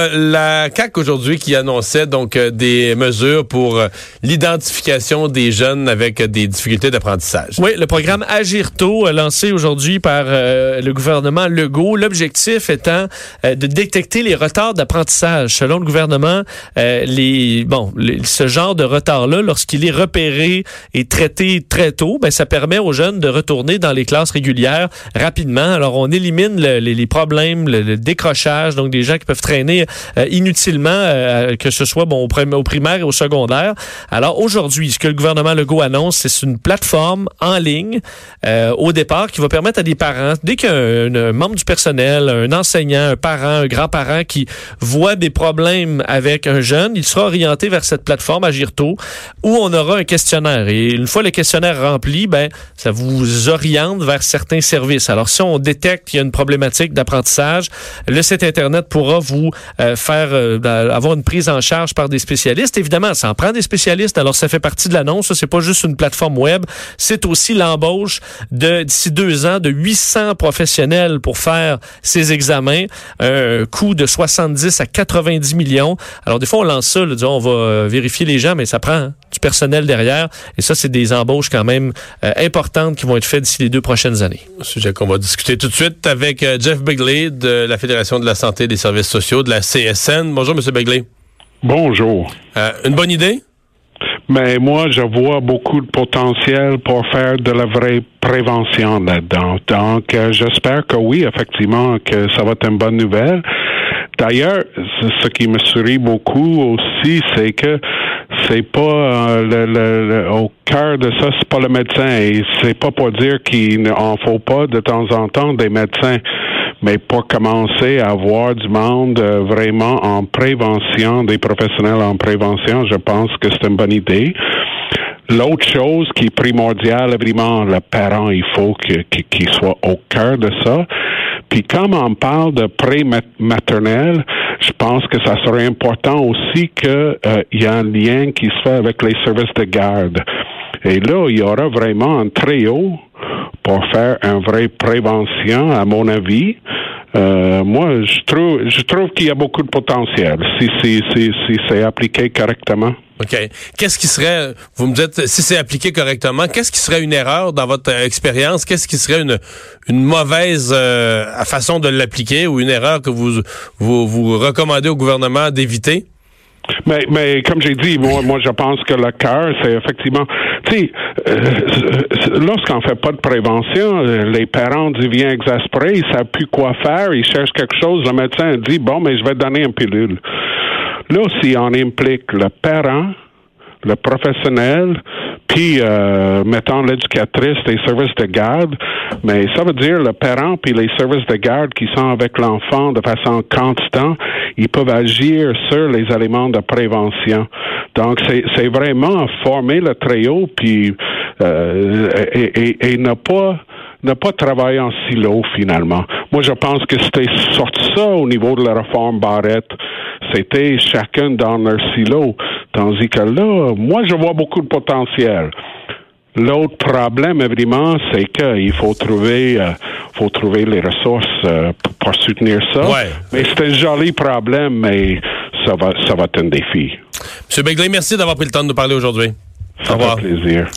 Euh, la CAC aujourd'hui qui annonçait donc euh, des mesures pour euh, l'identification des jeunes avec des difficultés d'apprentissage. Oui, le programme Agirto lancé aujourd'hui par le gouvernement Legault, l'objectif étant de détecter les retards d'apprentissage. Selon le gouvernement, les bon, ce genre de retard-là, lorsqu'il est repéré et traité très tôt, ben ça permet aux jeunes de retourner dans les classes régulières rapidement. Alors on élimine les problèmes, le décrochage, donc des gens qui peuvent traîner euh, inutilement, euh, que ce soit bon au, primaire et au secondaire. Alors aujourd'hui, ce que le gouvernement Legault annonce, c'est une plateforme en ligne euh, au départ qui va permettre à des parents, dès qu'un membre du personnel, un enseignant, un parent, un grand-parent qui voit des problèmes avec un jeune, il sera orienté vers cette plateforme Agirto où on aura un questionnaire. Et une fois le questionnaire rempli, ben ça vous oriente vers certains services. Alors si on détecte qu'il y a une problématique d'apprentissage, le site internet pourra vous euh, faire euh, avoir une prise en charge par des spécialistes. Évidemment, ça en prend des spécialistes. Alors, ça fait partie de l'annonce. C'est pas juste une plateforme web. C'est aussi l'embauche de d'ici deux ans de 800 professionnels pour faire ces examens. Un coût de 70 à 90 millions. Alors, des fois, on lance ça. Là, on va euh, vérifier les gens, mais ça prend hein, du personnel derrière. Et ça, c'est des embauches quand même importantes qui vont être faites d'ici les deux prochaines années. Un sujet qu'on va discuter tout de suite avec Jeff Bigley de la Fédération de la santé et des services sociaux de la CSN. Bonjour, M. Begley. Bonjour. Euh, une bonne idée? Mais moi, je vois beaucoup de potentiel pour faire de la vraie prévention là-dedans. Donc, euh, j'espère que oui, effectivement, que ça va être une bonne nouvelle. D'ailleurs, ce qui me sourit beaucoup aussi, c'est que c'est pas euh, le, au cœur de ça, c'est pas le médecin. Et c'est pas pour dire qu'il n'en faut pas de temps en temps des médecins mais pour commencer à avoir du monde euh, vraiment en prévention, des professionnels en prévention, je pense que c'est une bonne idée. L'autre chose qui est primordiale, évidemment, le parent, il faut qu'il soit au cœur de ça. Puis comme on parle de pré-maternel, je pense que ça serait important aussi qu'il euh, y ait un lien qui se fait avec les services de garde. Et là, il y aura vraiment un trio pour faire une vraie prévention, à mon avis. Euh, moi, je trouve, je trouve qu'il y a beaucoup de potentiel si, si, si, si c'est appliqué correctement. OK. Qu'est-ce qui serait, vous me dites, si c'est appliqué correctement, qu'est-ce qui serait une erreur dans votre expérience? Qu'est-ce qui serait une, une mauvaise euh, façon de l'appliquer ou une erreur que vous, vous, vous recommandez au gouvernement d'éviter? Mais, mais comme j'ai dit, moi, moi, je pense que le cœur, c'est effectivement, tu sais, euh, lorsqu'on fait pas de prévention, euh, les parents deviennent exaspérés, ils savent plus quoi faire, ils cherchent quelque chose, le médecin dit, bon, mais je vais donner une pilule. Là, si on implique le parent, le professionnel, puis euh, mettons l'éducatrice des services de garde, mais ça veut dire le parent puis les services de garde qui sont avec l'enfant de façon constante, ils peuvent agir sur les éléments de prévention. Donc c'est vraiment former le trio puis euh, et, et, et ne pas ne pas travailler en silo finalement. Moi, je pense que c'était sorti ça au niveau de la réforme Barrette. C'était chacun dans leur silo. Tandis que là, moi, je vois beaucoup de potentiel. L'autre problème, évidemment, c'est qu'il faut trouver, euh, faut trouver les ressources euh, pour, soutenir ça. Mais c'est un joli problème, mais ça va, ça va être un défi. Monsieur Begley, merci d'avoir pris le temps de nous parler aujourd'hui. Au revoir. plaisir.